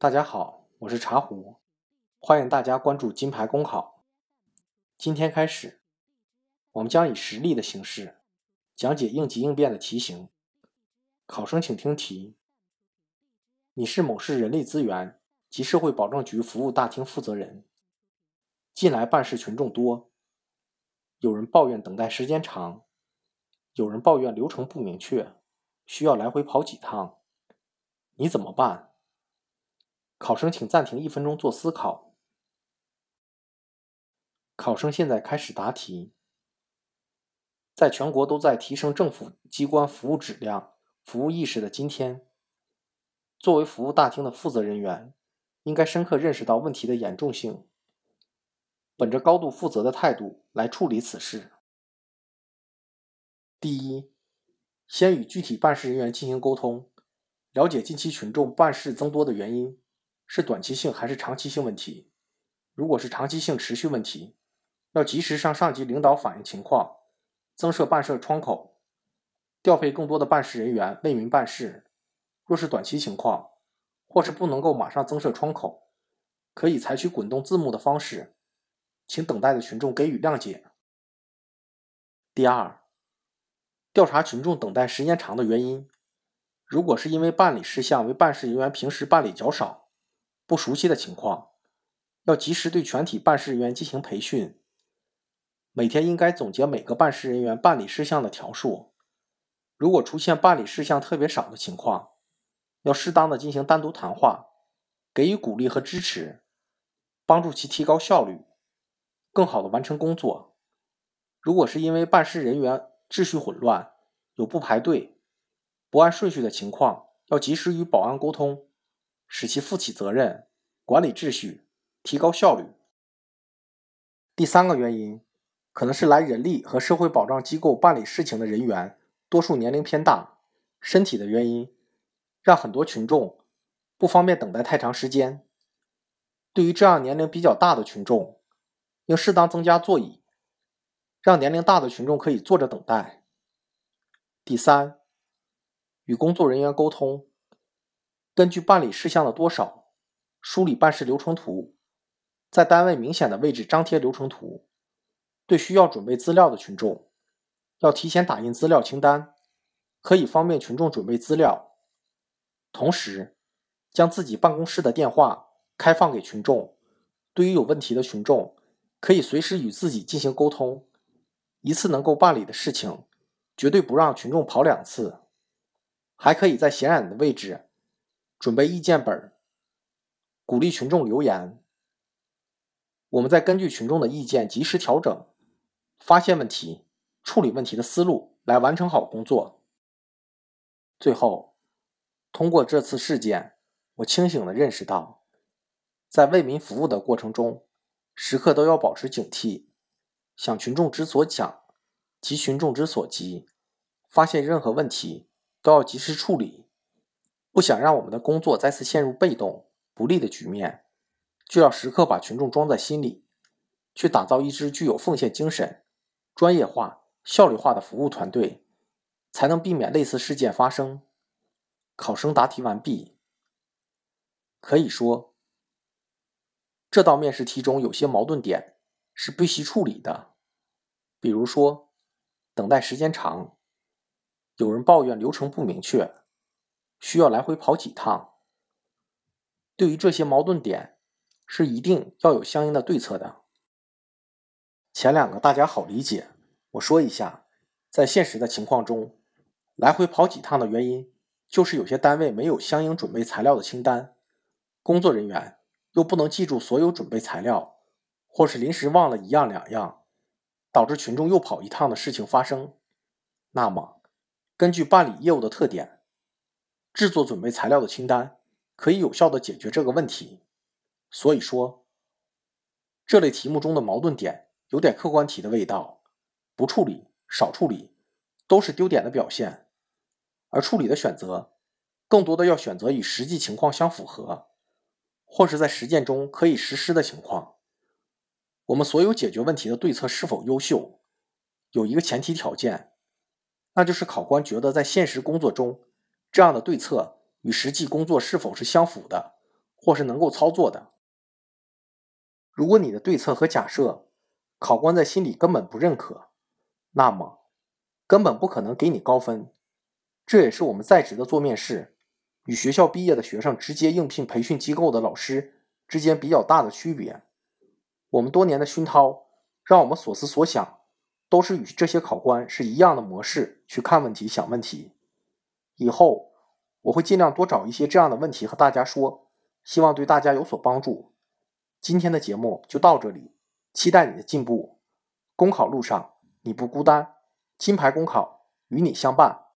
大家好，我是茶壶，欢迎大家关注金牌公考。今天开始，我们将以实例的形式讲解应急应变的题型。考生请听题：你是某市人力资源及社会保障局服务大厅负责人，近来办事群众多，有人抱怨等待时间长，有人抱怨流程不明确，需要来回跑几趟，你怎么办？考生请暂停一分钟做思考。考生现在开始答题。在全国都在提升政府机关服务质量、服务意识的今天，作为服务大厅的负责人员，应该深刻认识到问题的严重性，本着高度负责的态度来处理此事。第一，先与具体办事人员进行沟通，了解近期群众办事增多的原因。是短期性还是长期性问题？如果是长期性持续问题，要及时向上级领导反映情况，增设办事窗口，调配更多的办事人员为民办事。若是短期情况，或是不能够马上增设窗口，可以采取滚动字幕的方式，请等待的群众给予谅解。第二，调查群众等待时间长的原因。如果是因为办理事项为办事人员平时办理较少，不熟悉的情况，要及时对全体办事人员进行培训。每天应该总结每个办事人员办理事项的条数。如果出现办理事项特别少的情况，要适当的进行单独谈话，给予鼓励和支持，帮助其提高效率，更好的完成工作。如果是因为办事人员秩序混乱，有不排队、不按顺序的情况，要及时与保安沟通。使其负起责任，管理秩序，提高效率。第三个原因，可能是来人力和社会保障机构办理事情的人员多数年龄偏大，身体的原因，让很多群众不方便等待太长时间。对于这样年龄比较大的群众，应适当增加座椅，让年龄大的群众可以坐着等待。第三，与工作人员沟通。根据办理事项的多少，梳理办事流程图，在单位明显的位置张贴流程图。对需要准备资料的群众，要提前打印资料清单，可以方便群众准备资料。同时，将自己办公室的电话开放给群众，对于有问题的群众，可以随时与自己进行沟通。一次能够办理的事情，绝对不让群众跑两次。还可以在显眼的位置。准备意见本，鼓励群众留言。我们再根据群众的意见及时调整，发现问题、处理问题的思路来完成好工作。最后，通过这次事件，我清醒的认识到，在为民服务的过程中，时刻都要保持警惕，想群众之所想，急群众之所急，发现任何问题都要及时处理。不想让我们的工作再次陷入被动不利的局面，就要时刻把群众装在心里，去打造一支具有奉献精神、专业化、效率化的服务团队，才能避免类似事件发生。考生答题完毕。可以说，这道面试题中有些矛盾点是必须处理的，比如说等待时间长，有人抱怨流程不明确。需要来回跑几趟。对于这些矛盾点，是一定要有相应的对策的。前两个大家好理解，我说一下，在现实的情况中，来回跑几趟的原因，就是有些单位没有相应准备材料的清单，工作人员又不能记住所有准备材料，或是临时忘了一样两样，导致群众又跑一趟的事情发生。那么，根据办理业务的特点。制作准备材料的清单，可以有效的解决这个问题。所以说，这类题目中的矛盾点有点客观题的味道，不处理、少处理，都是丢点的表现。而处理的选择，更多的要选择与实际情况相符合，或是在实践中可以实施的情况。我们所有解决问题的对策是否优秀，有一个前提条件，那就是考官觉得在现实工作中。这样的对策与实际工作是否是相符的，或是能够操作的。如果你的对策和假设考官在心里根本不认可，那么根本不可能给你高分。这也是我们在职的做面试与学校毕业的学生直接应聘培训机构的老师之间比较大的区别。我们多年的熏陶，让我们所思所想都是与这些考官是一样的模式去看问题、想问题。以后我会尽量多找一些这样的问题和大家说，希望对大家有所帮助。今天的节目就到这里，期待你的进步。公考路上你不孤单，金牌公考与你相伴。